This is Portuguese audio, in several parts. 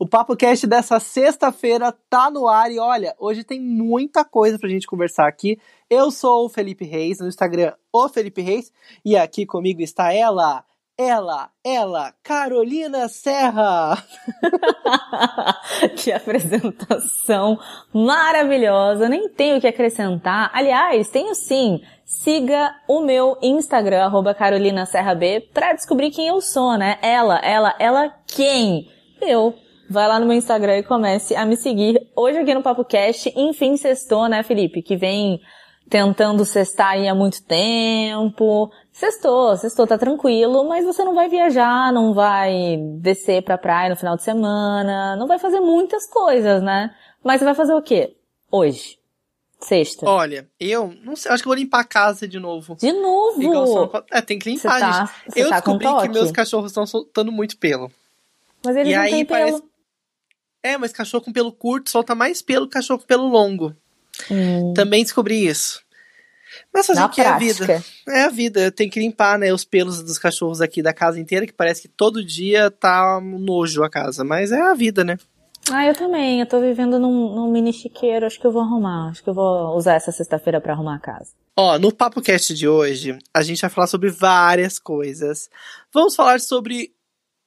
O Papo Cast dessa sexta-feira tá no ar e olha, hoje tem muita coisa pra gente conversar aqui. Eu sou o Felipe Reis, no Instagram, o Felipe Reis, e aqui comigo está ela, ela, ela, Carolina Serra. que apresentação maravilhosa, nem tenho o que acrescentar. Aliás, tenho sim. Siga o meu Instagram, arroba Carolina Serra B, pra descobrir quem eu sou, né? Ela, ela, ela quem? Eu vai lá no meu Instagram e comece a me seguir. Hoje aqui no Papo Cast, enfim, sextou, né, Felipe? Que vem tentando cestar aí há muito tempo. Sextou, sextou, tá tranquilo, mas você não vai viajar, não vai descer pra praia no final de semana, não vai fazer muitas coisas, né? Mas você vai fazer o quê? Hoje. Sexta. Olha, eu não sei, acho que eu vou limpar a casa de novo. De novo? É, tem que limpar, tá, gente. Eu tá descobri que meus cachorros estão soltando muito pelo. Mas eles e não aí têm pelo. Parece... É, mas cachorro com pelo curto solta mais pelo que cachorro com pelo longo. Hum. Também descobri isso. Mas fazer o que é a vida? É a vida. Eu tenho que limpar, né, os pelos dos cachorros aqui da casa inteira, que parece que todo dia tá um nojo a casa. Mas é a vida, né? Ah, eu também. Eu tô vivendo num, num mini chiqueiro. Acho que eu vou arrumar. Acho que eu vou usar essa sexta-feira para arrumar a casa. Ó, no Papo Cast de hoje, a gente vai falar sobre várias coisas. Vamos falar sobre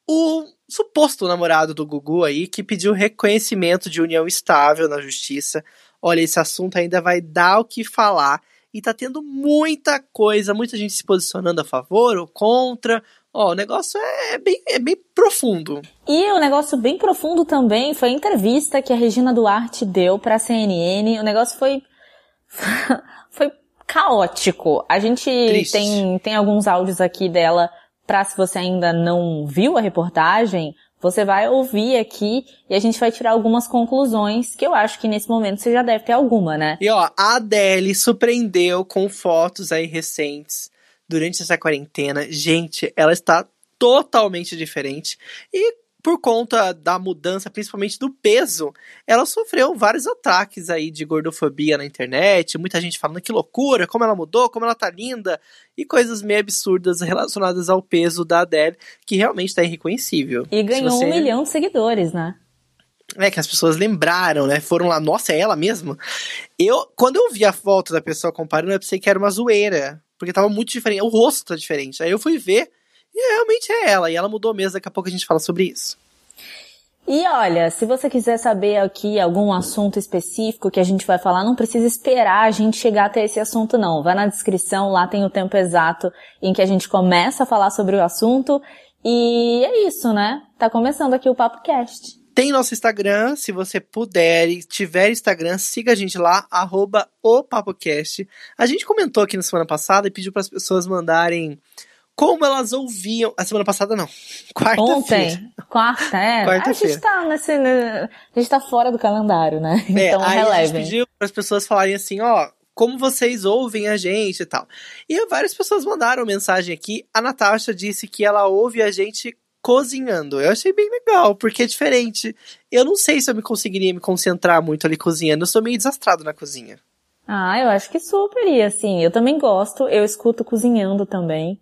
o suposto namorado do Gugu aí, que pediu reconhecimento de união estável na justiça. Olha, esse assunto ainda vai dar o que falar. E tá tendo muita coisa, muita gente se posicionando a favor ou contra. Ó, o negócio é bem, é bem profundo. E o negócio bem profundo também foi a entrevista que a Regina Duarte deu pra CNN. O negócio foi. foi caótico. A gente tem, tem alguns áudios aqui dela para se você ainda não viu a reportagem, você vai ouvir aqui e a gente vai tirar algumas conclusões que eu acho que nesse momento você já deve ter alguma, né? E ó, a Adele surpreendeu com fotos aí recentes durante essa quarentena. Gente, ela está totalmente diferente. E por conta da mudança, principalmente do peso, ela sofreu vários ataques aí de gordofobia na internet, muita gente falando que loucura, como ela mudou, como ela tá linda, e coisas meio absurdas relacionadas ao peso da Adele, que realmente tá irreconhecível. E ganhou você... um milhão de seguidores, né? É, que as pessoas lembraram, né? Foram lá, nossa, é ela mesmo? Eu, quando eu vi a foto da pessoa comparando, eu pensei que era uma zoeira, porque tava muito diferente, o rosto tá diferente. Aí eu fui ver, e realmente é ela, e ela mudou mesmo, daqui a pouco a gente fala sobre isso. E olha, se você quiser saber aqui algum assunto específico que a gente vai falar, não precisa esperar a gente chegar até esse assunto não. Vai na descrição, lá tem o tempo exato em que a gente começa a falar sobre o assunto. E é isso, né? Tá começando aqui o Papo Cast. Tem nosso Instagram, se você puder e tiver Instagram, siga a gente lá, arroba o PapoCast. A gente comentou aqui na semana passada e pediu para as pessoas mandarem como elas ouviam. A semana passada não. Quarta-feira. Ontem. Quarta, é. Quarta-feira. A gente tá nesse. Né, a gente tá fora do calendário, né? É, então aí relevem. a gente pediu para as pessoas falarem assim, ó. Como vocês ouvem a gente e tal. E várias pessoas mandaram mensagem aqui. A Natasha disse que ela ouve a gente cozinhando. Eu achei bem legal, porque é diferente. Eu não sei se eu me conseguiria me concentrar muito ali cozinhando. Eu sou meio desastrado na cozinha. Ah, eu acho que super ia, assim. Eu também gosto. Eu escuto cozinhando também.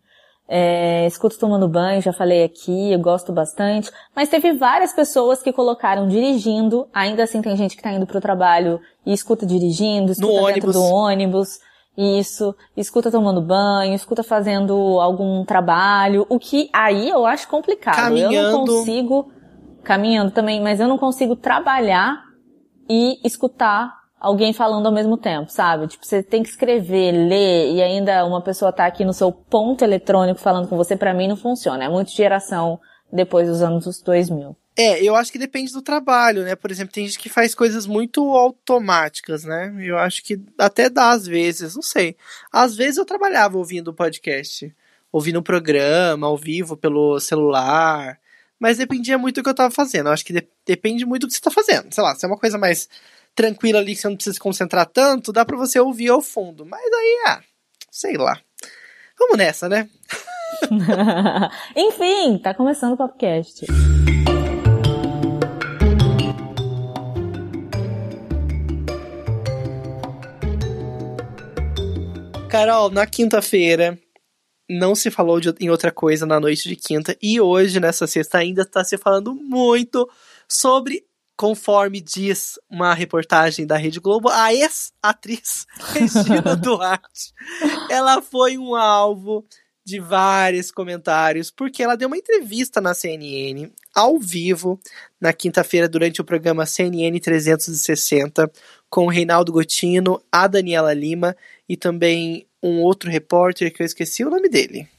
É, escuto tomando banho, já falei aqui, eu gosto bastante. Mas teve várias pessoas que colocaram dirigindo, ainda assim tem gente que tá indo pro trabalho e escuta dirigindo, escuta no dentro ônibus. do ônibus. Isso, escuta tomando banho, escuta fazendo algum trabalho, o que aí eu acho complicado. Caminhando. Eu não consigo, caminhando também, mas eu não consigo trabalhar e escutar alguém falando ao mesmo tempo, sabe? Tipo, você tem que escrever, ler e ainda uma pessoa tá aqui no seu ponto eletrônico falando com você, para mim não funciona. É muito geração depois dos anos 2000. É, eu acho que depende do trabalho, né? Por exemplo, tem gente que faz coisas muito automáticas, né? Eu acho que até dá às vezes, não sei. Às vezes eu trabalhava ouvindo o podcast, ouvindo um programa ao vivo pelo celular, mas dependia muito do que eu tava fazendo. Eu acho que de depende muito do que você tá fazendo. Sei lá, se é uma coisa mais tranquila ali que você não precisa se concentrar tanto, dá para você ouvir ao fundo. Mas aí, ah, sei lá. Vamos nessa, né? Enfim, tá começando o podcast. Carol, na quinta-feira não se falou de, em outra coisa na noite de quinta e hoje, nessa sexta, ainda está se falando muito sobre conforme diz uma reportagem da Rede Globo, a ex-atriz Regina Duarte, ela foi um alvo de vários comentários, porque ela deu uma entrevista na CNN, ao vivo, na quinta-feira, durante o programa CNN 360, com o Reinaldo Gotino, a Daniela Lima e também um outro repórter que eu esqueci o nome dele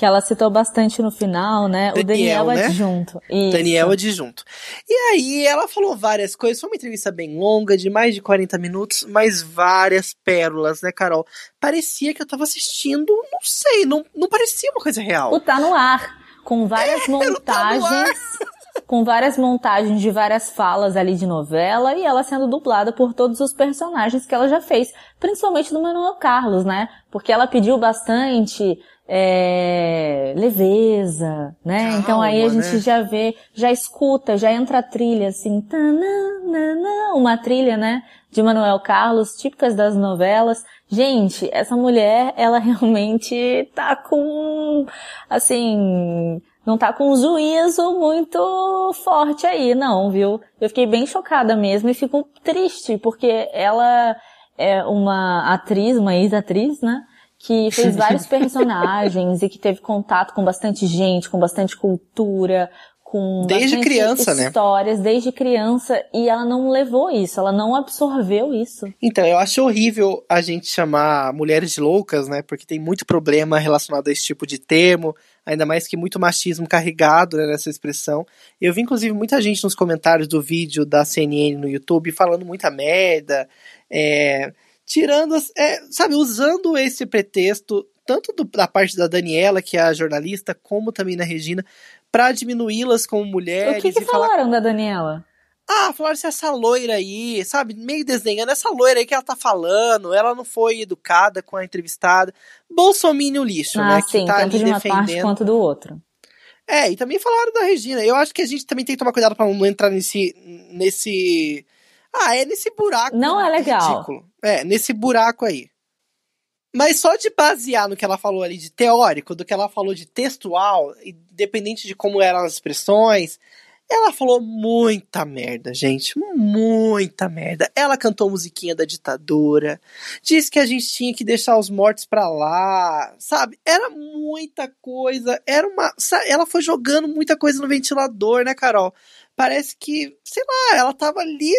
que ela citou bastante no final, né? Daniel, o Daniel né? Adjunto. Isso. Daniel Adjunto. E aí ela falou várias coisas, foi uma entrevista bem longa, de mais de 40 minutos, mas várias pérolas, né, Carol? Parecia que eu tava assistindo, não sei, não, não parecia uma coisa real. O Tá No Ar, com várias é, montagens... Com várias montagens de várias falas ali de novela e ela sendo dublada por todos os personagens que ela já fez, principalmente do Manuel Carlos, né? Porque ela pediu bastante é, leveza, né? Calma, então aí a gente né? já vê, já escuta, já entra a trilha assim, tananana, uma trilha, né? De Manuel Carlos, típicas das novelas. Gente, essa mulher, ela realmente tá com, assim, não tá com um juízo muito forte aí, não, viu? Eu fiquei bem chocada mesmo e fico triste, porque ela é uma atriz, uma ex-atriz, né? Que fez vários personagens e que teve contato com bastante gente, com bastante cultura, com desde criança, né? histórias, né? desde criança, e ela não levou isso, ela não absorveu isso. Então, eu acho horrível a gente chamar mulheres de loucas, né? Porque tem muito problema relacionado a esse tipo de termo, ainda mais que muito machismo carregado né, nessa expressão. Eu vi, inclusive, muita gente nos comentários do vídeo da CNN no YouTube falando muita merda, é tirando, é, sabe, usando esse pretexto, tanto do, da parte da Daniela, que é a jornalista, como também da Regina, para diminuí-las como mulheres. O que, que falaram falar... da Daniela? Ah, falaram se essa loira aí, sabe, meio desenhando, essa loira aí que ela tá falando, ela não foi educada com a entrevistada. Bolsomínio lixo, ah, né? Sim, que tá tanto de uma defendendo. parte quanto do outro. É, e também falaram da Regina. Eu acho que a gente também tem que tomar cuidado para não entrar nesse, nesse ah, é nesse buraco. Não é legal. Ridículo. É, nesse buraco aí. Mas só de basear no que ela falou ali de teórico, do que ela falou de textual, independente de como eram as expressões, ela falou muita merda, gente. Muita merda. Ela cantou musiquinha da ditadura. Disse que a gente tinha que deixar os mortos pra lá. Sabe? Era muita coisa. Era uma. Ela foi jogando muita coisa no ventilador, né, Carol? Parece que, sei lá, ela tava ali.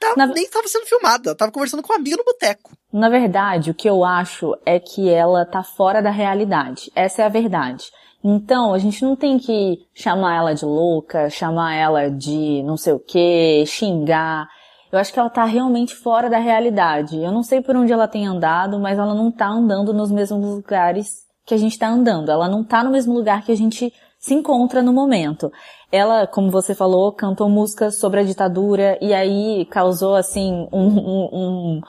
Tava, Na... Nem tava sendo filmada. Tava conversando com uma amiga no boteco. Na verdade, o que eu acho é que ela tá fora da realidade. Essa é a verdade. Então, a gente não tem que chamar ela de louca, chamar ela de não sei o que, xingar. Eu acho que ela tá realmente fora da realidade. Eu não sei por onde ela tem andado, mas ela não tá andando nos mesmos lugares que a gente tá andando. Ela não tá no mesmo lugar que a gente se encontra no momento. Ela, como você falou, cantou músicas sobre a ditadura e aí causou, assim, um, um, um,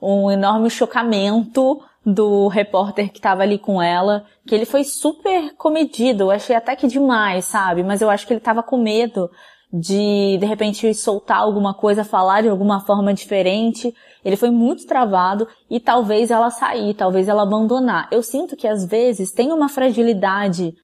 um enorme chocamento do repórter que tava ali com ela, que ele foi super comedido, eu achei até que demais, sabe? Mas eu acho que ele tava com medo de, de repente, soltar alguma coisa, falar de alguma forma diferente. Ele foi muito travado e talvez ela sair, talvez ela abandonar. Eu sinto que às vezes tem uma fragilidade,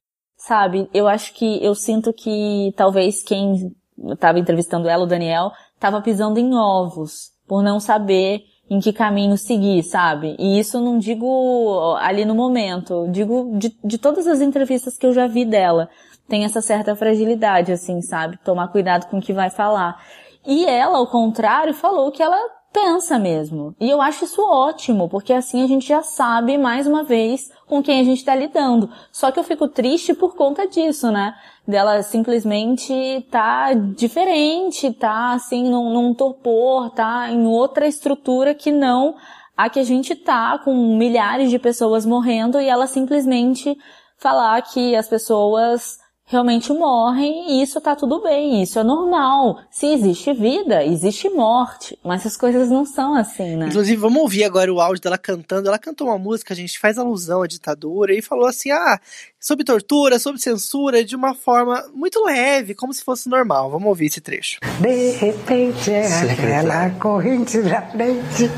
sabe? Eu acho que, eu sinto que talvez quem estava entrevistando ela, o Daniel, estava pisando em ovos, por não saber em que caminho seguir, sabe? E isso não digo ali no momento, digo de, de todas as entrevistas que eu já vi dela. Tem essa certa fragilidade, assim, sabe? Tomar cuidado com o que vai falar. E ela, ao contrário, falou que ela pensa mesmo. E eu acho isso ótimo, porque assim a gente já sabe, mais uma vez, com quem a gente está lidando. Só que eu fico triste por conta disso, né? Dela simplesmente tá diferente, tá assim, num, num torpor, tá em outra estrutura que não a que a gente tá, com milhares de pessoas morrendo e ela simplesmente falar que as pessoas realmente morrem e isso tá tudo bem, isso é normal. Se existe vida, existe morte, mas as coisas não são assim, né? Inclusive, vamos ouvir agora o áudio dela cantando. Ela cantou uma música, a gente faz alusão à ditadura e falou assim: ah, sobre tortura, sobre censura, de uma forma muito leve, como se fosse normal. Vamos ouvir esse trecho. De repente, é aquela corrente da frente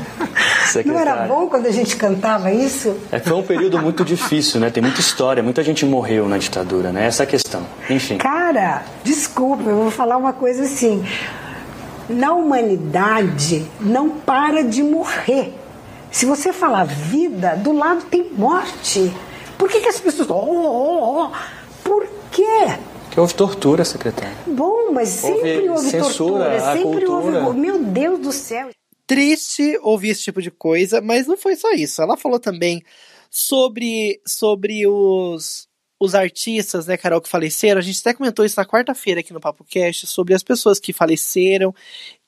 Não era bom quando a gente cantava isso? É, foi um período muito difícil, né? Tem muita história, muita gente morreu na ditadura, né? Essa é a questão. Enfim. Cara, desculpa, eu vou falar uma coisa assim. Na humanidade não para de morrer. Se você falar vida, do lado tem morte. Por que, que as pessoas. Oh, oh, oh. Por quê? Que houve tortura, secretária. Bom, mas sempre houve, houve censura, tortura. Sempre cultura. houve. Meu Deus do céu. Triste ouvir esse tipo de coisa, mas não foi só isso. Ela falou também sobre, sobre os, os artistas, né, Carol, que faleceram. A gente até comentou isso na quarta-feira aqui no Papo Cast, sobre as pessoas que faleceram.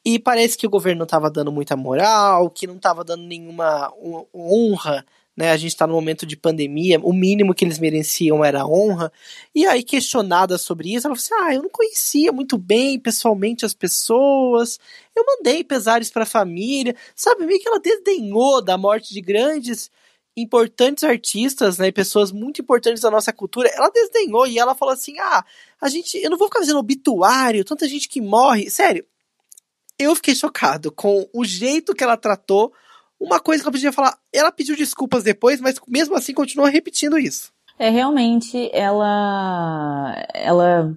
E parece que o governo não estava dando muita moral, que não estava dando nenhuma honra né? A gente está no momento de pandemia, o mínimo que eles mereciam era honra. E aí, questionada sobre isso, ela falou assim: ah, eu não conhecia muito bem pessoalmente as pessoas, eu mandei pesares para a família, sabe? Meio que ela desdenhou da morte de grandes importantes artistas, né, pessoas muito importantes da nossa cultura, ela desdenhou e ela falou assim: "Ah, a gente, eu não vou ficar fazendo obituário, tanta gente que morre". Sério, eu fiquei chocado com o jeito que ela tratou uma coisa que ela podia falar, ela pediu desculpas depois, mas mesmo assim continua repetindo isso. É, realmente, ela, ela,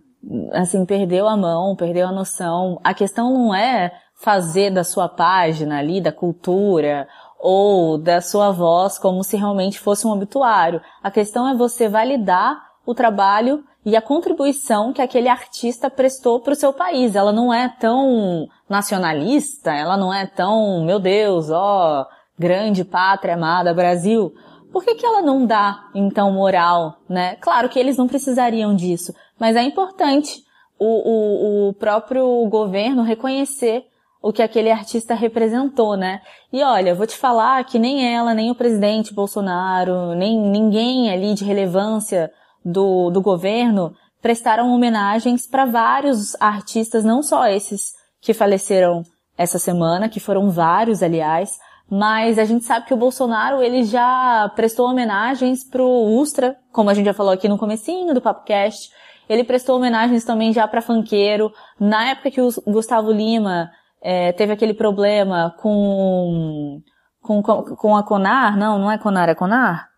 assim, perdeu a mão, perdeu a noção. A questão não é fazer da sua página ali, da cultura, ou da sua voz como se realmente fosse um obituário. A questão é você validar o trabalho e a contribuição que aquele artista prestou para o seu país. Ela não é tão nacionalista, ela não é tão, meu Deus, ó, grande pátria amada Brasil. Por que, que ela não dá, então, moral, né? Claro que eles não precisariam disso, mas é importante o, o, o próprio governo reconhecer o que aquele artista representou, né? E olha, vou te falar que nem ela, nem o presidente Bolsonaro, nem ninguém ali de relevância do, do governo prestaram homenagens para vários artistas, não só esses que faleceram essa semana, que foram vários, aliás, mas a gente sabe que o Bolsonaro, ele já prestou homenagens pro Ustra, como a gente já falou aqui no comecinho do PapoCast, ele prestou homenagens também já para funkeiro. Na época que o Gustavo Lima é, teve aquele problema com, com, com a Conar, não, não é Conar, é Conar?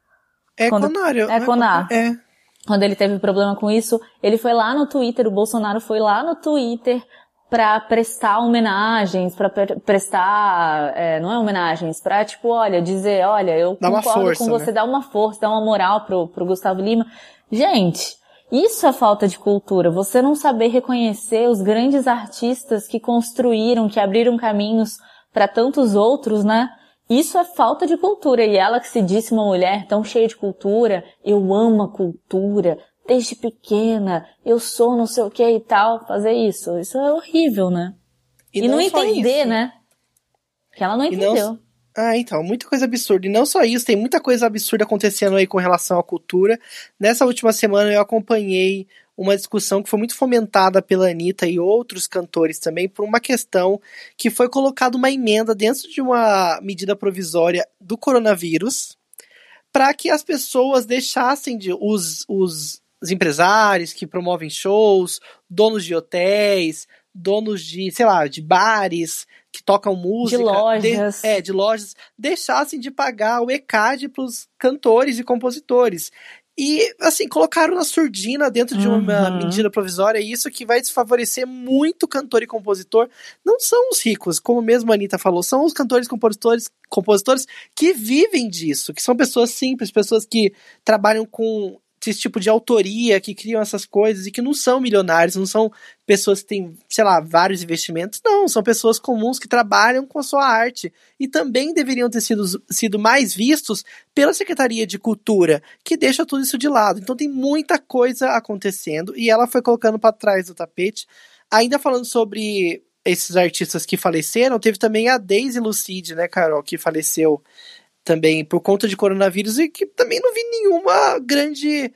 É Quando, Conar. É, é Conar. É quando ele teve problema com isso, ele foi lá no Twitter, o Bolsonaro foi lá no Twitter para prestar homenagens, para prestar, é, não é homenagens, para tipo, olha, dizer, olha, eu dá concordo força, com você, né? dar uma força, dar uma moral pro, pro Gustavo Lima. Gente, isso é falta de cultura, você não saber reconhecer os grandes artistas que construíram, que abriram caminhos para tantos outros, né? Isso é falta de cultura. E ela que se disse uma mulher tão cheia de cultura, eu amo a cultura, desde pequena, eu sou não sei o que e tal, fazer isso. Isso é horrível, né? E, e não, não entender, isso. né? Que ela não entendeu. Não... Ah, então, muita coisa absurda. E não só isso, tem muita coisa absurda acontecendo aí com relação à cultura. Nessa última semana eu acompanhei uma discussão que foi muito fomentada pela Anitta e outros cantores também por uma questão que foi colocada uma emenda dentro de uma medida provisória do coronavírus para que as pessoas deixassem de os, os, os empresários que promovem shows, donos de hotéis, donos de, sei lá, de bares que tocam música, de lojas, de, é, de lojas, deixassem de pagar o ECAD para os cantores e compositores. E, assim, colocaram na surdina dentro de uma uhum. medida provisória, isso que vai desfavorecer muito cantor e compositor. Não são os ricos, como mesmo a Anitta falou, são os cantores e compositores, compositores que vivem disso, que são pessoas simples, pessoas que trabalham com esse tipo de autoria, que criam essas coisas e que não são milionários, não são pessoas que têm, sei lá, vários investimentos, não, são pessoas comuns que trabalham com a sua arte e também deveriam ter sido, sido mais vistos pela Secretaria de Cultura, que deixa tudo isso de lado. Então tem muita coisa acontecendo e ela foi colocando para trás do tapete. Ainda falando sobre esses artistas que faleceram, teve também a Daisy Lucide, né, Carol, que faleceu também por conta de coronavírus e que também não vi nenhuma grande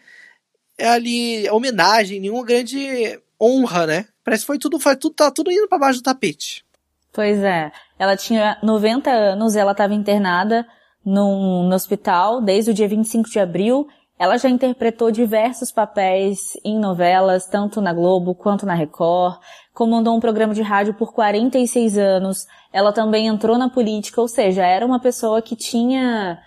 ali homenagem, nenhuma grande honra, né? Parece que foi tudo, foi tudo, tá tudo indo para baixo do tapete. Pois é. Ela tinha 90 anos, ela estava internada num, no hospital desde o dia 25 de abril. Ela já interpretou diversos papéis em novelas, tanto na Globo quanto na Record. Comandou um programa de rádio por 46 anos. Ela também entrou na política, ou seja, era uma pessoa que tinha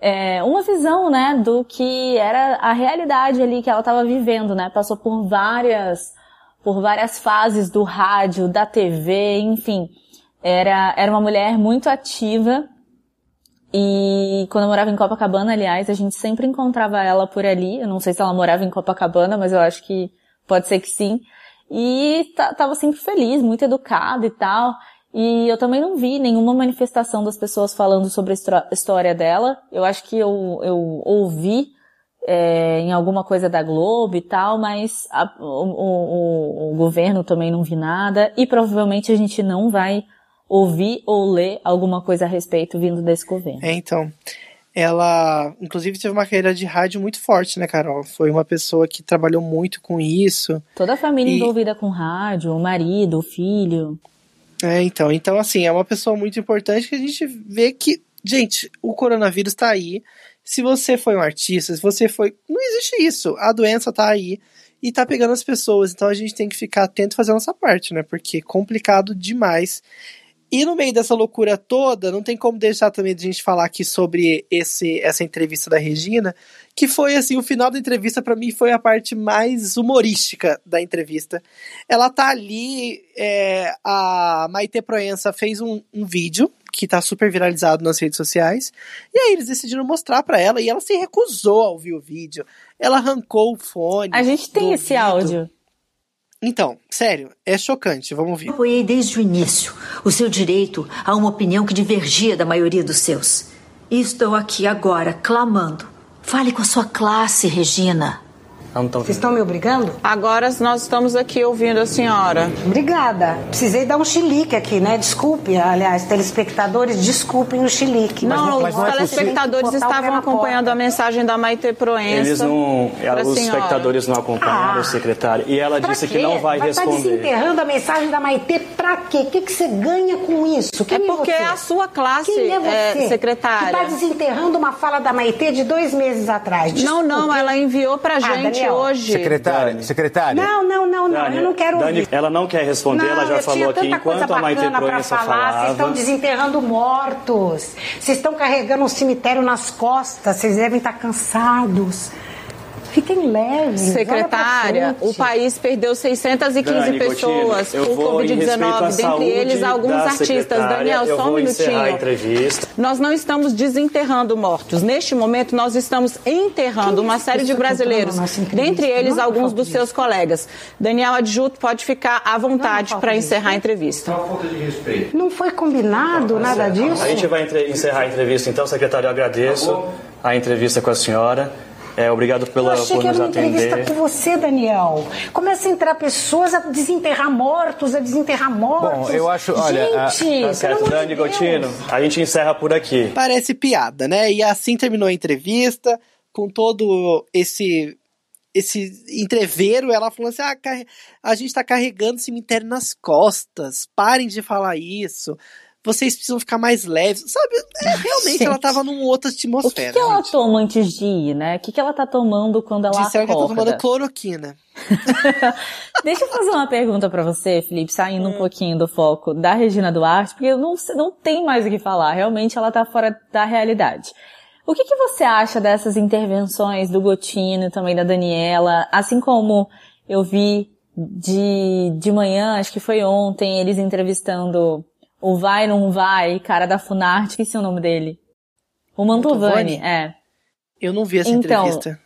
é, uma visão, né, do que era a realidade ali que ela estava vivendo, né? Passou por várias, por várias fases do rádio, da TV, enfim. Era, era uma mulher muito ativa e quando eu morava em Copacabana, aliás, a gente sempre encontrava ela por ali. Eu não sei se ela morava em Copacabana, mas eu acho que pode ser que sim. E tava sempre feliz, muito educada e tal. E eu também não vi nenhuma manifestação das pessoas falando sobre a história dela. Eu acho que eu, eu ouvi é, em alguma coisa da Globo e tal, mas a, o, o, o governo também não vi nada. E provavelmente a gente não vai ouvir ou ler alguma coisa a respeito vindo desse governo. É, então. Ela, inclusive, teve uma carreira de rádio muito forte, né, Carol? Foi uma pessoa que trabalhou muito com isso. Toda a família e... envolvida com rádio, o marido, o filho. É, então. Então, assim, é uma pessoa muito importante que a gente vê que, gente, o coronavírus tá aí. Se você foi um artista, se você foi. Não existe isso. A doença tá aí e tá pegando as pessoas. Então a gente tem que ficar atento e fazer a nossa parte, né? Porque é complicado demais. E no meio dessa loucura toda, não tem como deixar também de a gente falar aqui sobre esse, essa entrevista da Regina, que foi assim, o final da entrevista para mim foi a parte mais humorística da entrevista. Ela tá ali, é, a Maite Proença fez um, um vídeo que tá super viralizado nas redes sociais, e aí eles decidiram mostrar para ela e ela se recusou a ouvir o vídeo. Ela arrancou o fone. A gente tem esse ouvido. áudio. Então, sério, é chocante. Vamos ouvir. Apoiei desde o início o seu direito a uma opinião que divergia da maioria dos seus. E estou aqui agora clamando. Fale com a sua classe, Regina. Vocês estão me obrigando? Agora nós estamos aqui ouvindo a senhora. Obrigada. Precisei dar um chilique aqui, né? Desculpe, aliás, telespectadores, desculpem o chilique. Não, mas, mas os telespectadores estavam acompanhando a mensagem da Maite Proença. Eles não, os senhora. espectadores não acompanharam, ah, secretária. E ela disse quê? que não vai, vai tá responder. Estar desenterrando a mensagem da Maite pra quê? O que, que você ganha com isso? Quem é, é porque é, é a sua classe, Quem é você? É, secretária. Que está desenterrando uma fala da Maite de dois meses atrás. Desculpe. Não, não, ela enviou pra ah, gente hoje. Secretária, Dani. secretária. Não, não, não, não. Dani, eu não quero Dani, ouvir. Ela não quer responder, não, ela já falou aqui enquanto a Maite Proença falava. Vocês estão desenterrando mortos. Vocês estão carregando um cemitério nas costas. Vocês devem estar cansados. Fiquem leves. Secretária, o país perdeu 615 Dani, pessoas por Covid-19, dentre eles alguns artistas. Daniel, só um minutinho. Nós não estamos desenterrando mortos. Neste momento, nós estamos enterrando uma série de brasileiros, dentre eles alguns dos seus colegas. Daniel Adjuto pode ficar à vontade para encerrar a entrevista. Não foi combinado nada disso? A gente vai encerrar a entrevista, então, secretário. Eu agradeço a entrevista com a senhora. É, obrigado pela, eu achei por que nos era uma atender. entrevista com você, Daniel. Começa a entrar pessoas a desenterrar mortos, a desenterrar mortos. Bom, eu acho, olha... Gente, a... tá certo, Dani Gotino, a gente encerra por aqui. Parece piada, né? E assim terminou a entrevista, com todo esse esse entreveiro, ela falou assim: ah, a gente tá carregando cemitério nas costas, parem de falar isso vocês precisam ficar mais leves. Sabe, é, realmente gente, ela tava numa outra atmosfera. O que, que ela toma antes de ir, né? O que, que ela tá tomando quando ela Disseram acorda? que ela tá tomando cloroquina. Deixa eu fazer uma pergunta para você, Felipe, saindo hum. um pouquinho do foco da Regina Duarte, porque não, não tem mais o que falar. Realmente ela tá fora da realidade. O que, que você acha dessas intervenções do Gotino e também da Daniela? Assim como eu vi de, de manhã, acho que foi ontem, eles entrevistando o Vai Não Vai, cara da Funarte, esqueci o nome dele. O Mantovani, é. Eu não vi essa então, entrevista.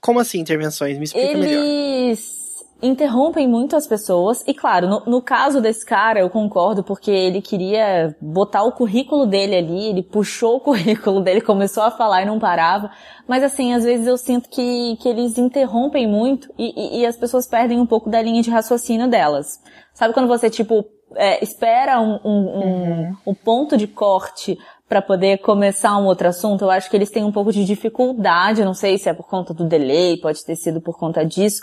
como assim intervenções? Me explica eles melhor. Eles interrompem muito as pessoas. E claro, no, no, caso desse cara, eu concordo, porque ele queria botar o currículo dele ali, ele puxou o currículo dele, começou a falar e não parava. Mas assim, às vezes eu sinto que, que eles interrompem muito e, e, e as pessoas perdem um pouco da linha de raciocínio delas. Sabe quando você, tipo, é, espera um, um, uhum. um, ponto de corte para poder começar um outro assunto, eu acho que eles têm um pouco de dificuldade, não sei se é por conta do delay, pode ter sido por conta disso,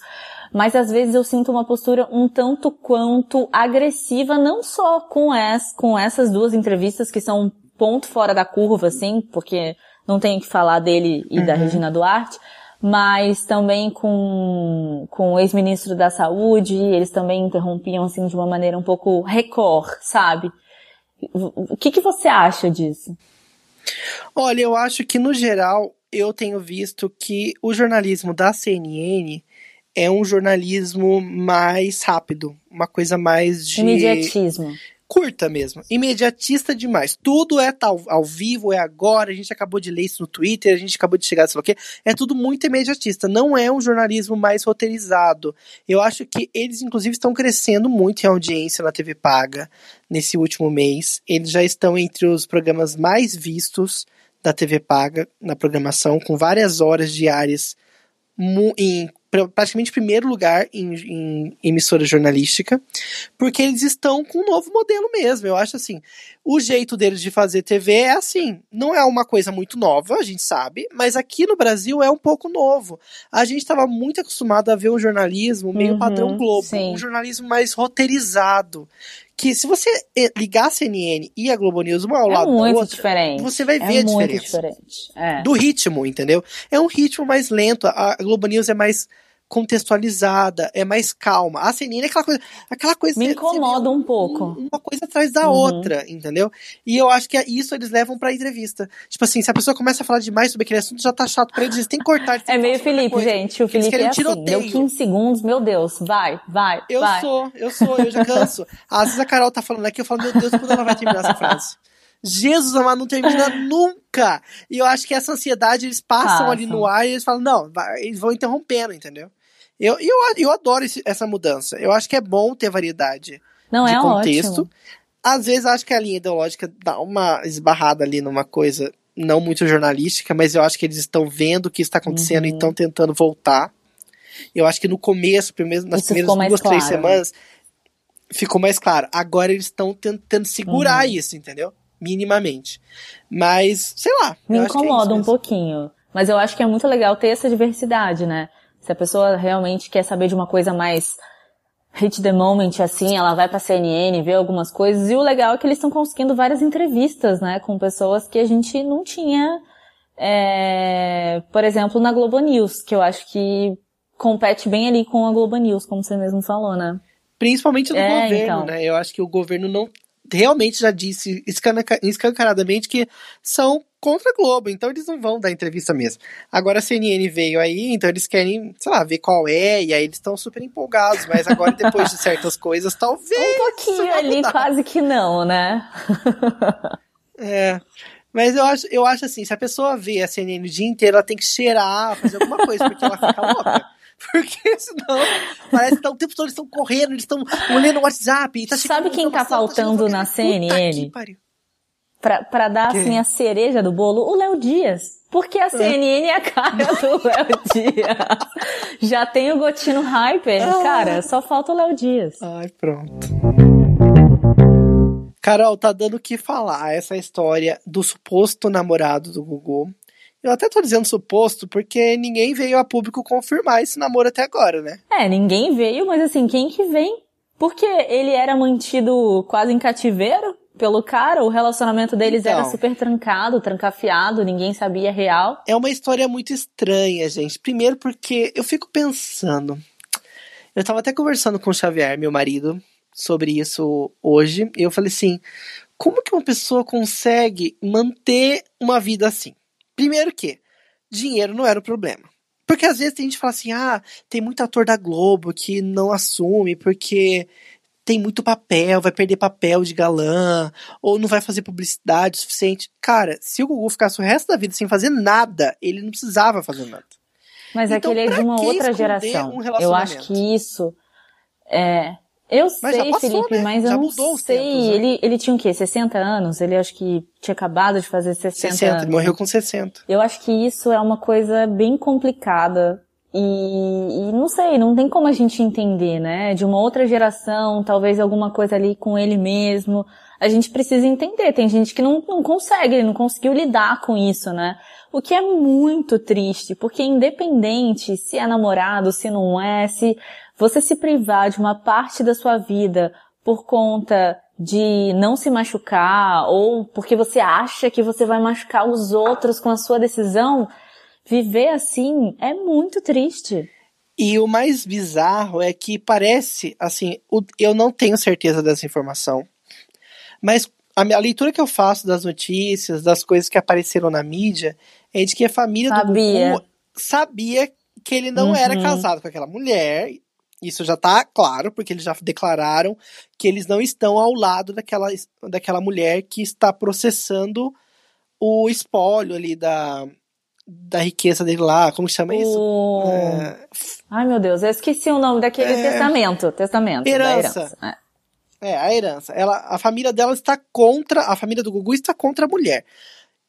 mas às vezes eu sinto uma postura um tanto quanto agressiva, não só com, es, com essas duas entrevistas que são um ponto fora da curva, assim, porque não tenho que falar dele e uhum. da Regina Duarte, mas também com, com o ex-ministro da Saúde, eles também interrompiam assim de uma maneira um pouco record, sabe? O que, que você acha disso? Olha, eu acho que no geral eu tenho visto que o jornalismo da CNN é um jornalismo mais rápido, uma coisa mais de imediatismo curta mesmo, imediatista demais. Tudo é tal, ao vivo, é agora, a gente acabou de ler isso no Twitter, a gente acabou de chegar, sei lá o quê. É tudo muito imediatista, não é um jornalismo mais roteirizado. Eu acho que eles, inclusive, estão crescendo muito em audiência na TV Paga nesse último mês. Eles já estão entre os programas mais vistos da TV Paga na programação, com várias horas diárias em praticamente primeiro lugar em, em, emissora jornalística, porque eles estão com um novo modelo mesmo. Eu acho assim, o jeito deles de fazer TV é assim, não é uma coisa muito nova, a gente sabe, mas aqui no Brasil é um pouco novo. A gente estava muito acostumado a ver um jornalismo meio uhum, padrão Globo, sim. um jornalismo mais roteirizado, que se você eh, ligar a CNN e a Globo News uma ao é lado da outra, diferente. você vai é ver a diferença. Diferente. É. Do ritmo, entendeu? É um ritmo mais lento, a Globo News é mais contextualizada, é mais calma. A CNN é aquela coisa, aquela coisa me incomoda um pouco. uma coisa atrás da uhum. outra, entendeu? E eu acho que é isso eles levam pra entrevista. Tipo assim, se a pessoa começa a falar demais sobre aquele assunto, já tá chato pra eles, eles têm que cortar. é meio Felipe, gente, o Felipe é assim, deu 15 segundos, meu Deus, vai, vai, Eu vai. sou, eu sou, eu já canso. Às vezes a Carol tá falando aqui, eu falo, meu Deus, quando ela vai terminar essa frase? Jesus amado, não termina nunca. E eu acho que essa ansiedade eles passam ali no ar e eles falam, não, vai, eles vão interrompendo, entendeu? Eu, eu, eu adoro esse, essa mudança. Eu acho que é bom ter variedade não, de é contexto. Ótimo. Às vezes acho que a linha ideológica dá uma esbarrada ali numa coisa não muito jornalística, mas eu acho que eles estão vendo o que está acontecendo uhum. e estão tentando voltar. Eu acho que no começo, primeiro, nas Isso primeiras duas, claro. três semanas, ficou mais claro. Agora eles estão tentando segurar uhum. isso, entendeu? Minimamente. Mas, sei lá. Me é incomoda é um pouquinho. Mas eu acho que é muito legal ter essa diversidade, né? Se a pessoa realmente quer saber de uma coisa mais hit the moment, assim, ela vai pra CNN, vê algumas coisas. E o legal é que eles estão conseguindo várias entrevistas, né, com pessoas que a gente não tinha, é, por exemplo, na Globo News, que eu acho que compete bem ali com a Globo News, como você mesmo falou, né? Principalmente do é, governo, então. né? Eu acho que o governo não realmente já disse escancaradamente que são contra a Globo, então eles não vão dar entrevista mesmo. Agora a CNN veio aí, então eles querem, sei lá, ver qual é, e aí eles estão super empolgados, mas agora depois de certas coisas, talvez. Um pouquinho ali, quase que não, né? é. Mas eu acho, eu acho assim, se a pessoa vê a CNN o dia inteiro, ela tem que cheirar, fazer alguma coisa, porque ela fica louca. Porque senão parece que tá, o tempo todo eles estão correndo, eles estão olhando o WhatsApp. Tá Sabe quem tá faltando tá na CNN? Pra, pra dar assim a cereja do bolo? O Léo Dias. Porque a CNN é a cara do Léo Dias. Já tem o Gotino Hyper. Ah. Cara, só falta o Léo Dias. Ai, pronto. Carol, tá dando o que falar essa história do suposto namorado do Gugu eu até tô dizendo suposto porque ninguém veio a público confirmar esse namoro até agora, né? É, ninguém veio, mas assim, quem que vem? Porque ele era mantido quase em cativeiro pelo cara, o relacionamento deles então, era super trancado, trancafiado, ninguém sabia real. É uma história muito estranha, gente. Primeiro porque eu fico pensando. Eu tava até conversando com o Xavier, meu marido, sobre isso hoje, e eu falei assim: como que uma pessoa consegue manter uma vida assim? Primeiro que dinheiro não era o problema. Porque às vezes tem gente que fala assim: ah, tem muito ator da Globo que não assume porque tem muito papel, vai perder papel de galã, ou não vai fazer publicidade suficiente. Cara, se o Gugu ficasse o resto da vida sem fazer nada, ele não precisava fazer nada. Mas então, é que ele é de uma outra geração. Um Eu acho que isso é, eu mas sei, passou, Felipe, né? mas eu já não sei. Tempos, né? ele, ele tinha o quê? 60 anos? Ele acho que tinha acabado de fazer 60, 60 anos. Ele morreu com 60. Eu acho que isso é uma coisa bem complicada. E, e, não sei, não tem como a gente entender, né? De uma outra geração, talvez alguma coisa ali com ele mesmo. A gente precisa entender. Tem gente que não, não consegue, ele não conseguiu lidar com isso, né? O que é muito triste, porque independente se é namorado, se não é, se você se privar de uma parte da sua vida por conta de não se machucar ou porque você acha que você vai machucar os outros com a sua decisão, viver assim é muito triste. E o mais bizarro é que parece, assim, eu não tenho certeza dessa informação, mas a minha leitura que eu faço das notícias, das coisas que apareceram na mídia, é de que a família sabia. do Gugu sabia que ele não uhum. era casado com aquela mulher. Isso já tá claro, porque eles já declararam que eles não estão ao lado daquela, daquela mulher que está processando o espólio ali da, da riqueza dele lá, como chama o... isso? É... Ai meu Deus, eu esqueci o nome daquele é... testamento, testamento. Herança. herança. É. é. a herança. Ela, a família dela está contra, a família do Gugu está contra a mulher.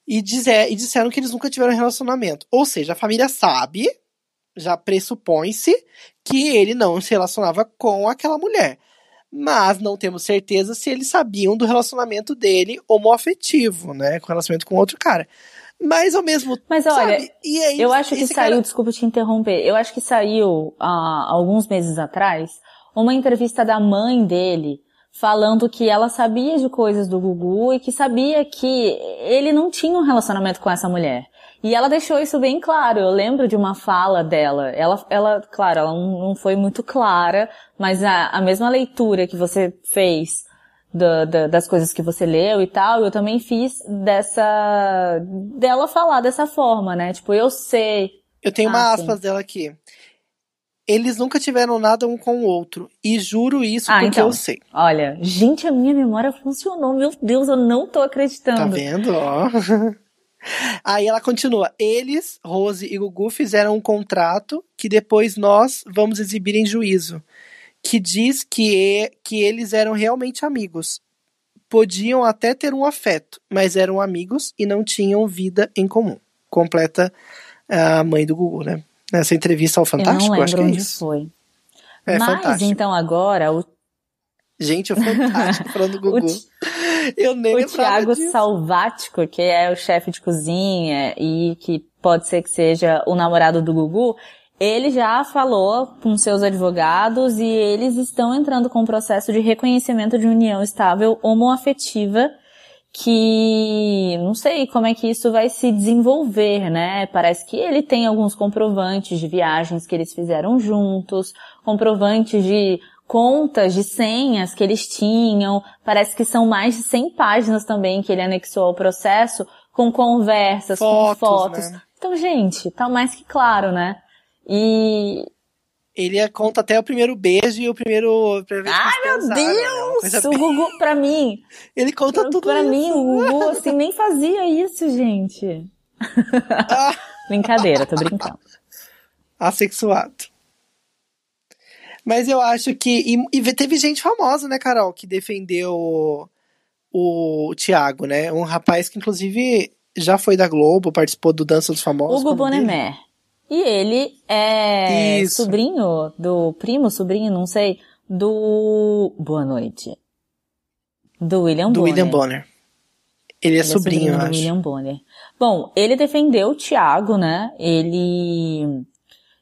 E, dizer, e disseram que eles nunca tiveram relacionamento. Ou seja, a família sabe, já pressupõe-se, que ele não se relacionava com aquela mulher. Mas não temos certeza se eles sabiam do relacionamento dele homoafetivo, né? Com relacionamento com outro cara. Mas ao mesmo Mas olha, sabe, aí, eu acho que saiu, cara... desculpa te interromper, eu acho que saiu há uh, alguns meses atrás uma entrevista da mãe dele falando que ela sabia de coisas do Gugu e que sabia que ele não tinha um relacionamento com essa mulher. E ela deixou isso bem claro. Eu lembro de uma fala dela. Ela, ela claro, ela não foi muito clara, mas a, a mesma leitura que você fez do, do, das coisas que você leu e tal, eu também fiz dessa, dela falar dessa forma, né? Tipo, eu sei. Eu tenho uma assim. aspas dela aqui. Eles nunca tiveram nada um com o outro. E juro isso ah, porque então, eu sei. Olha, gente, a minha memória funcionou. Meu Deus, eu não tô acreditando. Tá vendo? Ó. Aí ela continua. Eles, Rose e Gugu, fizeram um contrato que depois nós vamos exibir em juízo que diz que, que eles eram realmente amigos. Podiam até ter um afeto, mas eram amigos e não tinham vida em comum. Completa a mãe do Gugu, né? Nessa entrevista ao Fantástico, Eu não acho que é onde isso. foi. É, mas fantástico. então agora o Gente, o Fantástico falando do Gugu. Eu nem O Thiago disso. Salvático, que é o chefe de cozinha e que pode ser que seja o namorado do Gugu, ele já falou com seus advogados e eles estão entrando com um processo de reconhecimento de união estável homoafetiva que não sei como é que isso vai se desenvolver, né? Parece que ele tem alguns comprovantes de viagens que eles fizeram juntos, comprovantes de contas de senhas que eles tinham, parece que são mais de 100 páginas também que ele anexou ao processo, com conversas, fotos, com fotos. Né? Então, gente, tá mais que claro, né? E. Ele conta até o primeiro beijo e o primeiro. Ai, meu Deus! Né? O Gugu, pra mim. Ele conta pra, tudo Pra isso. mim, o Gugu, assim, nem fazia isso, gente. Ah. Brincadeira, tô brincando. Assexuado. Mas eu acho que. E, e, teve gente famosa, né, Carol, que defendeu o, o Thiago, né? Um rapaz que, inclusive, já foi da Globo, participou do Dança dos Famosos. Hugo Bonemé. E ele é Isso. sobrinho do primo, sobrinho, não sei, do Boa Noite. Do William do Bonner. William Bonner. Ele é, ele sobrinho, é sobrinho do acho. William Bonner. Bom, ele defendeu o Thiago, né? Ele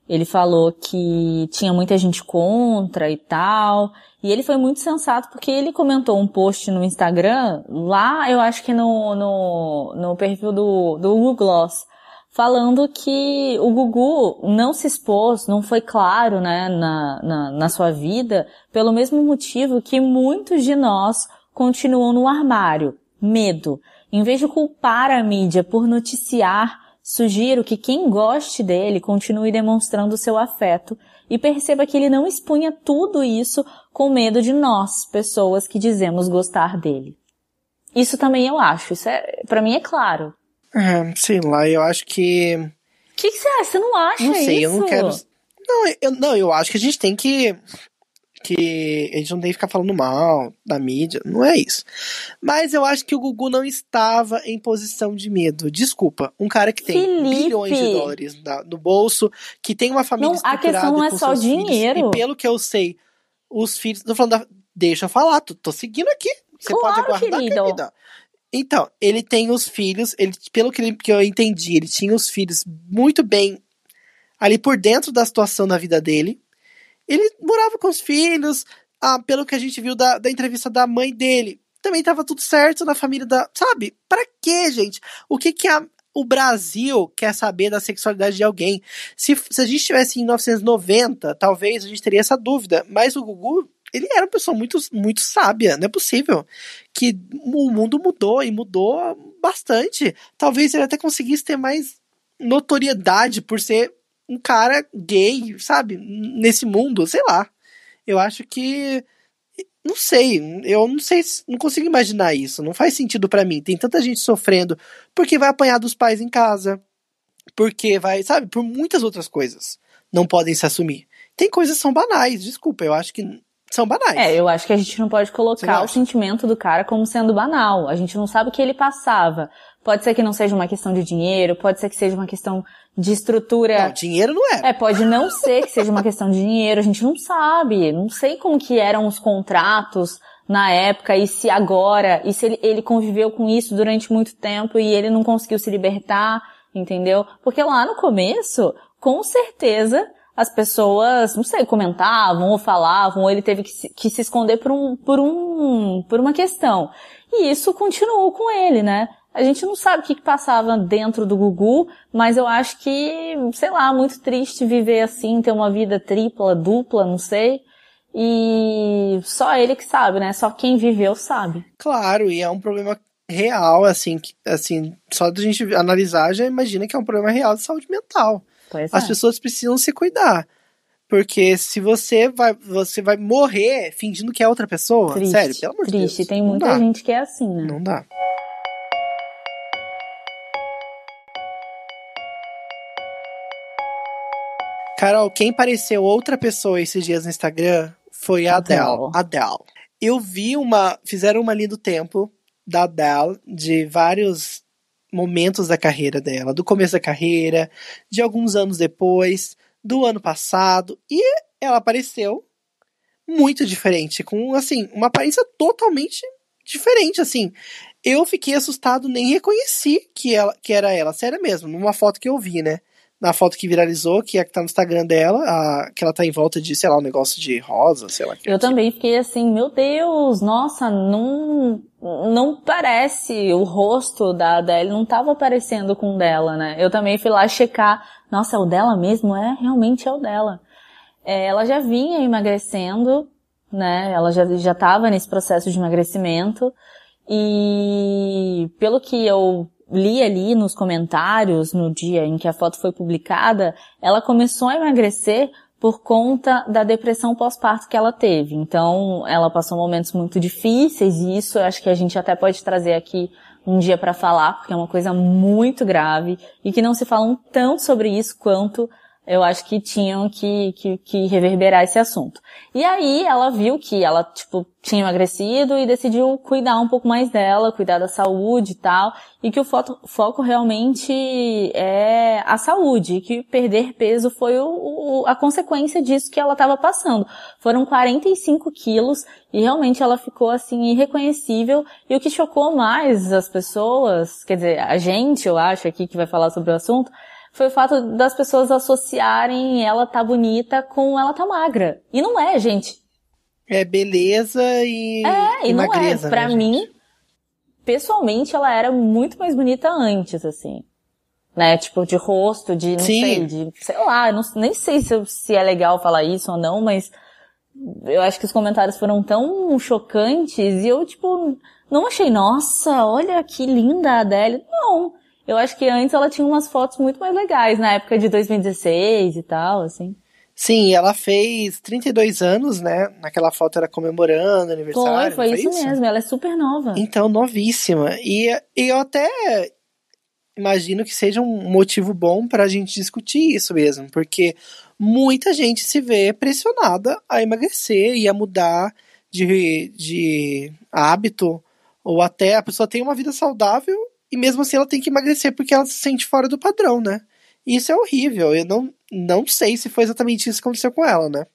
ele falou que tinha muita gente contra e tal. E ele foi muito sensato porque ele comentou um post no Instagram, lá eu acho que no, no, no perfil do, do Google Gloss, falando que o Gugu não se expôs, não foi claro, né, na, na, na sua vida, pelo mesmo motivo que muitos de nós continuam no armário, medo. Em vez de culpar a mídia por noticiar, sugiro que quem goste dele continue demonstrando seu afeto e perceba que ele não expunha tudo isso com medo de nós, pessoas que dizemos gostar dele. Isso também eu acho, isso é, para mim é claro. É, sei lá, eu acho que. O que, que, você acha? Você não acha Não sei, isso? eu não quero. Não eu, não, eu acho que a gente tem que. Que a gente não tem que ficar falando mal da mídia, não é isso. Mas eu acho que o Gugu não estava em posição de medo. Desculpa, um cara que tem Felipe. bilhões de dólares no bolso, que tem uma família não, A questão não é só dinheiro. Filhos, e pelo que eu sei, os filhos. Tô falando da, Deixa eu falar, tô, tô seguindo aqui. Você claro, pode aguardar, querido. querida. Então, ele tem os filhos, ele, pelo que, ele, que eu entendi, ele tinha os filhos muito bem ali por dentro da situação da vida dele. Ele morava com os filhos, ah, pelo que a gente viu da, da entrevista da mãe dele, também tava tudo certo na família da. Sabe? Pra quê, gente? O que que a, o Brasil quer saber da sexualidade de alguém? Se, se a gente estivesse em 1990, talvez a gente teria essa dúvida. Mas o Gugu, ele era uma pessoa muito, muito sábia. Não é possível que o mundo mudou e mudou bastante. Talvez ele até conseguisse ter mais notoriedade por ser um cara gay, sabe? Nesse mundo, sei lá. Eu acho que não sei, eu não sei, não consigo imaginar isso, não faz sentido para mim. Tem tanta gente sofrendo porque vai apanhar dos pais em casa, porque vai, sabe, por muitas outras coisas. Não podem se assumir. Tem coisas que são banais, desculpa, eu acho que são banais. É, eu acho que a gente não pode colocar o sentimento do cara como sendo banal. A gente não sabe o que ele passava. Pode ser que não seja uma questão de dinheiro, pode ser que seja uma questão de estrutura. Não, dinheiro não é. É, pode não ser que seja uma questão de dinheiro, a gente não sabe. Não sei como que eram os contratos na época e se agora, e se ele, ele conviveu com isso durante muito tempo e ele não conseguiu se libertar, entendeu? Porque lá no começo, com certeza, as pessoas, não sei, comentavam ou falavam, ou ele teve que se, que se esconder por um, por um, por uma questão. E isso continuou com ele, né? A gente não sabe o que, que passava dentro do Gugu, mas eu acho que, sei lá, muito triste viver assim, ter uma vida tripla, dupla, não sei. E só ele que sabe, né? Só quem viveu sabe. Claro, e é um problema real, assim, assim, só da gente analisar já imagina que é um problema real de saúde mental. Pois As é. pessoas precisam se cuidar. Porque se você vai, você vai morrer fingindo que é outra pessoa, Triste, sério, pelo amor de Deus. triste. Tem muita dá, gente que é assim, né? Não dá. Carol, quem pareceu outra pessoa esses dias no Instagram foi a Adele. Adele. Adele. Eu vi uma. Fizeram uma linha do tempo da Adele, de vários momentos da carreira dela, do começo da carreira, de alguns anos depois, do ano passado, e ela apareceu muito diferente, com assim, uma aparência totalmente diferente, assim. Eu fiquei assustado, nem reconheci que ela que era ela, sério mesmo, numa foto que eu vi, né? Na foto que viralizou, que é a que tá no Instagram dela, a, que ela tá em volta de, sei lá, um negócio de rosa, sei lá. que é Eu aquilo. também fiquei assim, meu Deus, nossa, não, não parece, o rosto da Adele não tava parecendo com o dela, né? Eu também fui lá checar, nossa, é o dela mesmo? É, realmente é o dela. É, ela já vinha emagrecendo, né? Ela já, já tava nesse processo de emagrecimento. E pelo que eu li ali nos comentários no dia em que a foto foi publicada, ela começou a emagrecer por conta da depressão pós-parto que ela teve. Então, ela passou momentos muito difíceis e isso eu acho que a gente até pode trazer aqui um dia para falar, porque é uma coisa muito grave e que não se falam tanto sobre isso quanto eu acho que tinham que, que, que reverberar esse assunto. E aí ela viu que ela, tipo, tinha emagrecido e decidiu cuidar um pouco mais dela, cuidar da saúde e tal, e que o foto, foco realmente é a saúde, que perder peso foi o, o- a consequência disso que ela estava passando. Foram 45 quilos e realmente ela ficou assim irreconhecível, e o que chocou mais as pessoas, quer dizer, a gente, eu acho aqui que vai falar sobre o assunto, foi o fato das pessoas associarem ela tá bonita com ela tá magra. E não é, gente. É beleza e. É, e não magreza, é. Pra né, mim, pessoalmente, ela era muito mais bonita antes, assim. Né? Tipo, de rosto, de, não Sim. sei, de, sei lá, não- nem sei se, se é legal falar isso ou não, mas eu acho que os comentários foram tão chocantes e eu, tipo, não achei, nossa, olha que linda a Adele. Não. Eu acho que antes ela tinha umas fotos muito mais legais, na época de 2016 e tal, assim. Sim, ela fez 32 anos, né? Naquela foto era comemorando Foi, aniversário. foi não isso, mesmo, ela é super nova. Então, novíssima. E, e eu até imagino que seja um motivo bom pra gente discutir isso mesmo, porque muita gente se vê pressionada a emagrecer e a mudar de, de hábito, ou até a pessoa tem uma vida saudável e mesmo assim ela tem que emagrecer porque ela se sente fora do padrão, né? E Isso é horrível. Eu não, não sei se foi exatamente isso que aconteceu com ela, né?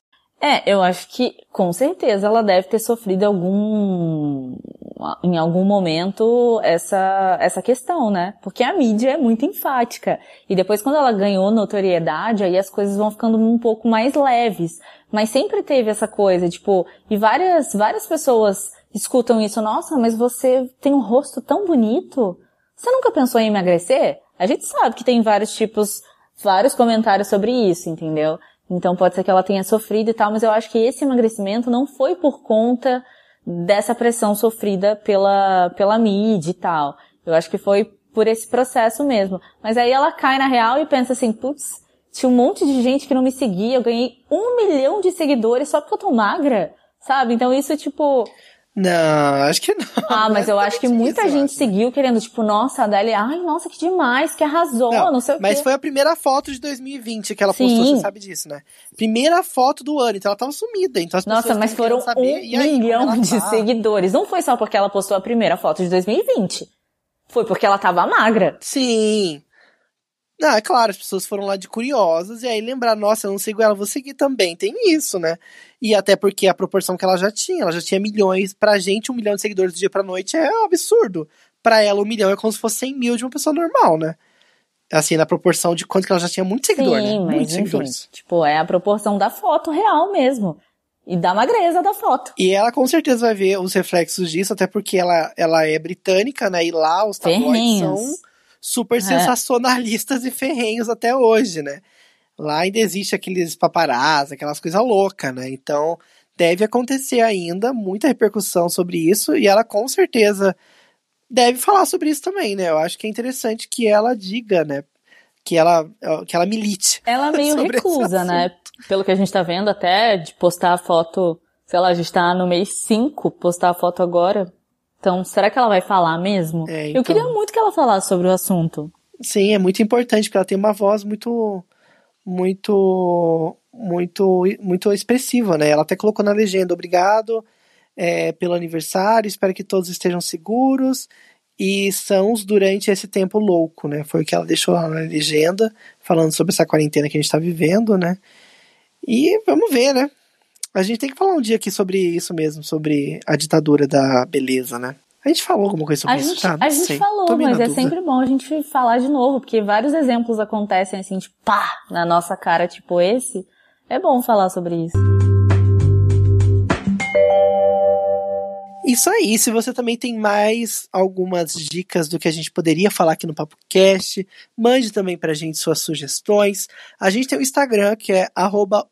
É, eu acho que com certeza ela deve ter sofrido algum em algum momento essa essa questão, né? Porque a mídia é muito enfática. E depois quando ela ganhou notoriedade, aí as coisas vão ficando um pouco mais leves. Mas sempre teve essa coisa, tipo, e várias, várias pessoas escutam isso, nossa, mas você tem um rosto tão bonito. Você nunca pensou em emagrecer? A gente sabe que tem vários tipos, vários comentários sobre isso, entendeu? Então pode ser que ela tenha sofrido e tal, mas eu acho que esse emagrecimento não foi por conta dessa pressão sofrida pela, pela mídia e tal. Eu acho que foi por esse processo mesmo. Mas aí ela cai na real e pensa assim, putz, tinha um monte de gente que não me seguia, eu ganhei um milhão de seguidores só porque eu tô magra, sabe? Então isso, tipo, não, acho que não. Ah, mas eu acho que muita isso, gente seguiu querendo, tipo, nossa, a Adélia, ai, nossa, que demais, que arrasou, não, não sei o mas quê. Mas foi a primeira foto de 2020 que ela Sim. postou, você sabe disso, né? Primeira foto do ano, então ela tava sumida, então as Nossa, mas foram saber, um aí, milhão de tá? seguidores. Não foi só porque ela postou a primeira foto de 2020. Foi porque ela tava magra. Sim. Não, é claro, as pessoas foram lá de curiosas e aí lembrar, nossa, eu não sigo ela, vou seguir também. Tem isso, né? E até porque a proporção que ela já tinha, ela já tinha milhões. Pra gente, um milhão de seguidores do dia pra noite é um absurdo. Pra ela, um milhão é como se fosse 100 mil de uma pessoa normal, né? Assim, na proporção de quanto que ela já tinha muito seguidor, Sim, né? Mas, Muitos enfim, seguidores. Tipo, é a proporção da foto real mesmo. E da magreza da foto. E ela com certeza vai ver os reflexos disso, até porque ela, ela é britânica, né? E lá os tabloides são super é. sensacionalistas e ferrenhos até hoje, né? Lá ainda existe aqueles paparazzi, aquelas coisas loucas, né? Então deve acontecer ainda muita repercussão sobre isso e ela com certeza deve falar sobre isso também, né? Eu acho que é interessante que ela diga, né? Que ela, que ela milite. Ela meio recusa, né? Pelo que a gente tá vendo, até de postar a foto, sei lá, a gente tá no mês 5, postar a foto agora. Então, será que ela vai falar mesmo? É, então... Eu queria muito que ela falasse sobre o assunto. Sim, é muito importante, porque ela tem uma voz muito, muito, muito, muito expressiva, né? Ela até colocou na legenda, obrigado é, pelo aniversário, espero que todos estejam seguros e sãos durante esse tempo louco, né? Foi o que ela deixou lá na legenda, falando sobre essa quarentena que a gente está vivendo, né? E vamos ver, né? A gente tem que falar um dia aqui sobre isso mesmo, sobre a ditadura da beleza, né? A gente falou alguma coisa sobre a isso, gente, tá? A gente sei. falou, mas é sempre bom a gente falar de novo, porque vários exemplos acontecem assim, tipo, pá, na nossa cara, tipo esse. É bom falar sobre isso. Isso aí, se você também tem mais algumas dicas do que a gente poderia falar aqui no Papo Cast, mande também pra gente suas sugestões. A gente tem o Instagram, que é arroba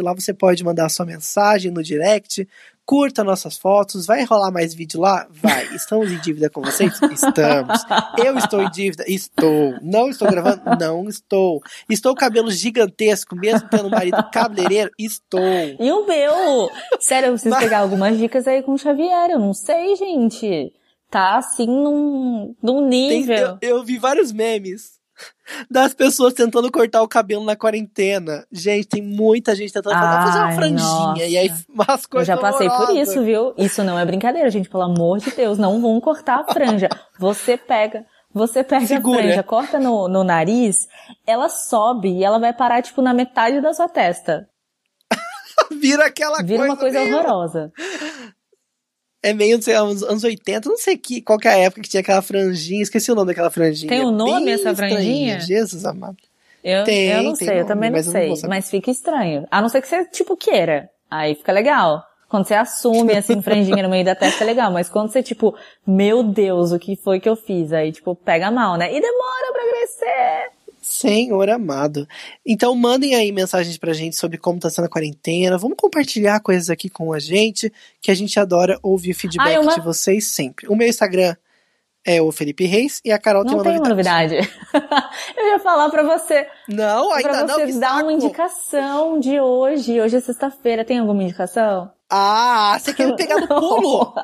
lá você pode mandar sua mensagem no direct, curta nossas fotos. Vai rolar mais vídeo lá? Vai. Estamos em dívida com vocês? Estamos. Eu estou em dívida? Estou. Não estou gravando? Não estou. Estou com cabelo gigantesco, mesmo tendo um marido cabeleireiro? Estou. E o meu? Sério, eu preciso Mas... pegar algumas dicas aí com o Xavier. Eu não sei, gente. Tá assim num, num nível. Tem, eu, eu vi vários memes das pessoas tentando cortar o cabelo na quarentena. Gente, tem muita gente tentando Ai, fazer uma franjinha. Nossa. E aí as coisas. Eu já passei por isso, viu? Isso não é brincadeira, gente. Pelo amor de Deus, não vão cortar a franja. Você pega. Você pega Segura. a franja, corta no, no nariz, ela sobe e ela vai parar, tipo, na metade da sua testa. Vira aquela Vira coisa. uma coisa horrorosa é meio, não sei, anos, anos 80, não sei que, qual que é a época que tinha aquela franjinha, esqueci o nome daquela franjinha. Tem o um nome essa franjinha? Jesus amado. Eu, tem, eu não sei, nome, eu também não sei, não mas fica estranho. A não ser que você, tipo, queira. Aí fica legal. Quando você assume, assim, franjinha no meio da testa é legal, mas quando você, tipo, meu Deus, o que foi que eu fiz? Aí, tipo, pega mal, né? E demora pra crescer. Senhor amado. Então mandem aí mensagens pra gente sobre como tá sendo a quarentena. Vamos compartilhar coisas aqui com a gente, que a gente adora ouvir feedback uma... de vocês sempre. O meu Instagram é o Felipe Reis e a Carol não tem uma novidade. Uma novidade. Eu ia falar pra você. Não, ainda pra não. Pra você dar uma indicação de hoje. Hoje é sexta-feira. Tem alguma indicação? Ah, você quer me pegar no pulo?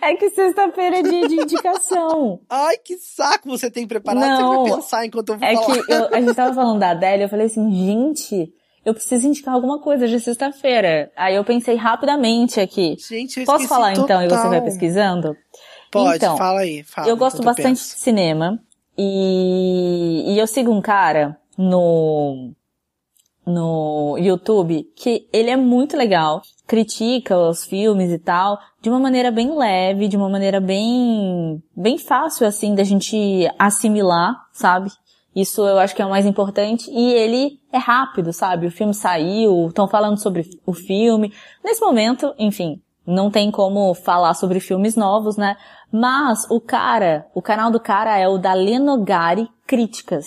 é que sexta-feira é dia de indicação. Ai, que saco você tem preparado. Não, você vai pensar enquanto eu vou é falar. É que eu, a gente tava falando da Adélia, eu falei assim, gente, eu preciso indicar alguma coisa de sexta-feira. Aí eu pensei rapidamente aqui. Gente, eu Posso falar total. então e você vai pesquisando? Pode, então, fala aí. Fala, eu gosto bastante de cinema. E, e eu sigo um cara no no YouTube que ele é muito legal, critica os filmes e tal, de uma maneira bem leve, de uma maneira bem bem fácil assim da gente assimilar, sabe? Isso eu acho que é o mais importante. E ele é rápido, sabe? O filme saiu, estão falando sobre o filme. Nesse momento, enfim, não tem como falar sobre filmes novos, né? Mas o cara, o canal do cara é o da Lenogari Críticas.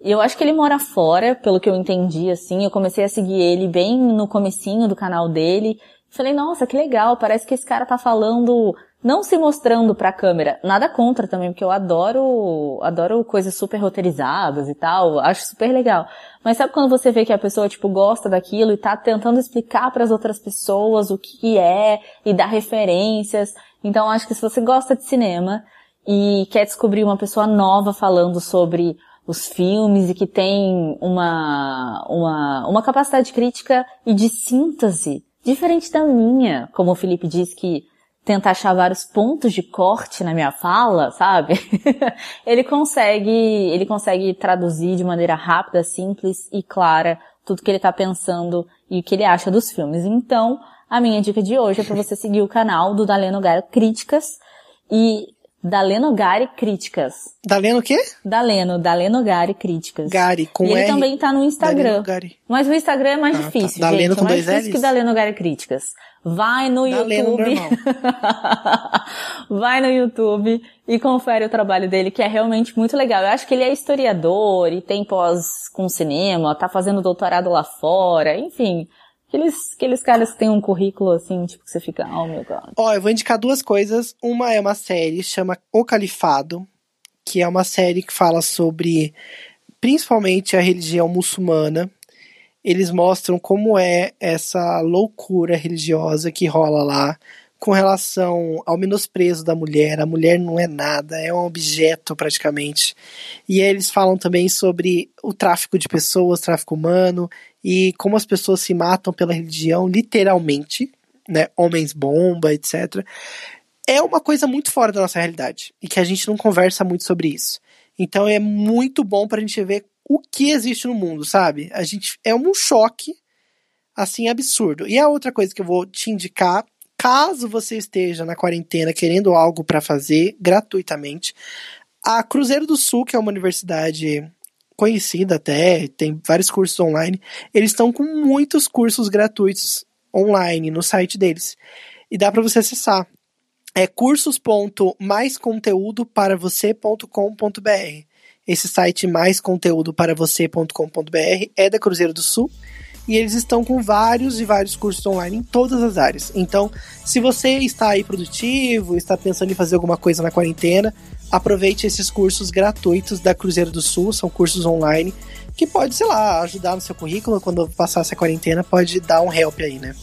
Eu acho que ele mora fora, pelo que eu entendi, assim. Eu comecei a seguir ele bem no comecinho do canal dele. Falei, nossa, que legal, parece que esse cara tá falando não se mostrando pra câmera. Nada contra também, porque eu adoro, adoro coisas super roteirizadas e tal, acho super legal. Mas sabe quando você vê que a pessoa, tipo, gosta daquilo e tá tentando explicar para as outras pessoas o que é e dar referências. Então acho que se você gosta de cinema e quer descobrir uma pessoa nova falando sobre os filmes e que tem uma, uma, uma capacidade crítica e de síntese diferente da minha, como o Felipe disse que tenta achar vários pontos de corte na minha fala, sabe? ele consegue, ele consegue traduzir de maneira rápida, simples e clara tudo que ele tá pensando e o que ele acha dos filmes. Então, a minha dica de hoje é para você seguir o canal do Daleno Garo Críticas e Daleno Gari Críticas. Daleno o quê? Daleno, Daleno Gari Críticas. Gari, com E ele R. também tá no Instagram. Gari. Mas o Instagram é mais Ah, tá. difícil, Daleno gente. com é mais dois difícil Ls? que Daleno Gari Críticas. Vai no Daleno YouTube. Vai no YouTube e confere o trabalho dele, que é realmente muito legal. Eu acho que ele é historiador e tem pós com cinema, tá fazendo doutorado lá fora, enfim. Aqueles, aqueles caras que têm um currículo assim, tipo, que você fica, oh meu god. Ó, eu vou indicar duas coisas. Uma é uma série, chama O Califado, que é uma série que fala sobre principalmente a religião muçulmana. Eles mostram como é essa loucura religiosa que rola lá com relação ao menosprezo da mulher. A mulher não é nada, é um objeto praticamente. E eles falam também sobre o tráfico de pessoas, tráfico humano e como as pessoas se matam pela religião, literalmente, né? Homens bomba, etc. É uma coisa muito fora da nossa realidade e que a gente não conversa muito sobre isso. Então é muito bom pra gente ver o que existe no mundo, sabe? A gente é um choque assim absurdo. E a outra coisa que eu vou te indicar, caso você esteja na quarentena querendo algo pra fazer gratuitamente, a Cruzeiro do Sul, que é uma universidade conhecida até, tem vários cursos online, eles estão com muitos cursos gratuitos online no site deles. E dá pra você acessar. É cursos.maisconteúdoparavocê.com.br. Esse site mais conteúdo para é da Cruzeiro do Sul e eles estão com vários e vários cursos online em todas as áreas. Então, se você está aí produtivo, está pensando em fazer alguma coisa na quarentena, aproveite esses cursos gratuitos da Cruzeiro do Sul, são cursos online que pode, sei lá, ajudar no seu currículo quando passar essa quarentena, pode dar um help aí, né?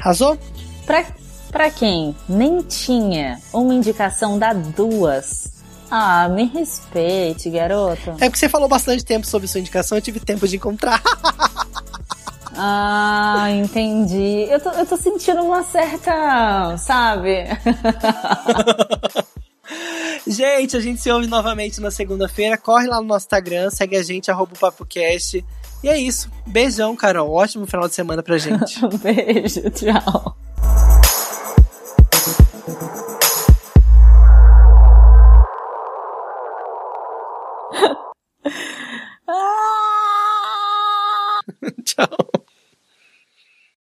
Arrasou? Pra, pra quem nem tinha uma indicação da duas. Ah, me respeite, garoto. É porque você falou bastante tempo sobre sua indicação, eu tive tempo de encontrar. Ah, entendi. Eu tô, eu tô sentindo uma certa, sabe? gente, a gente se ouve novamente na segunda-feira. Corre lá no nosso Instagram, segue a gente, arroba o PapoCast. E é isso. Beijão, Carol. Ótimo final de semana pra gente. Beijo, tchau. Tchau.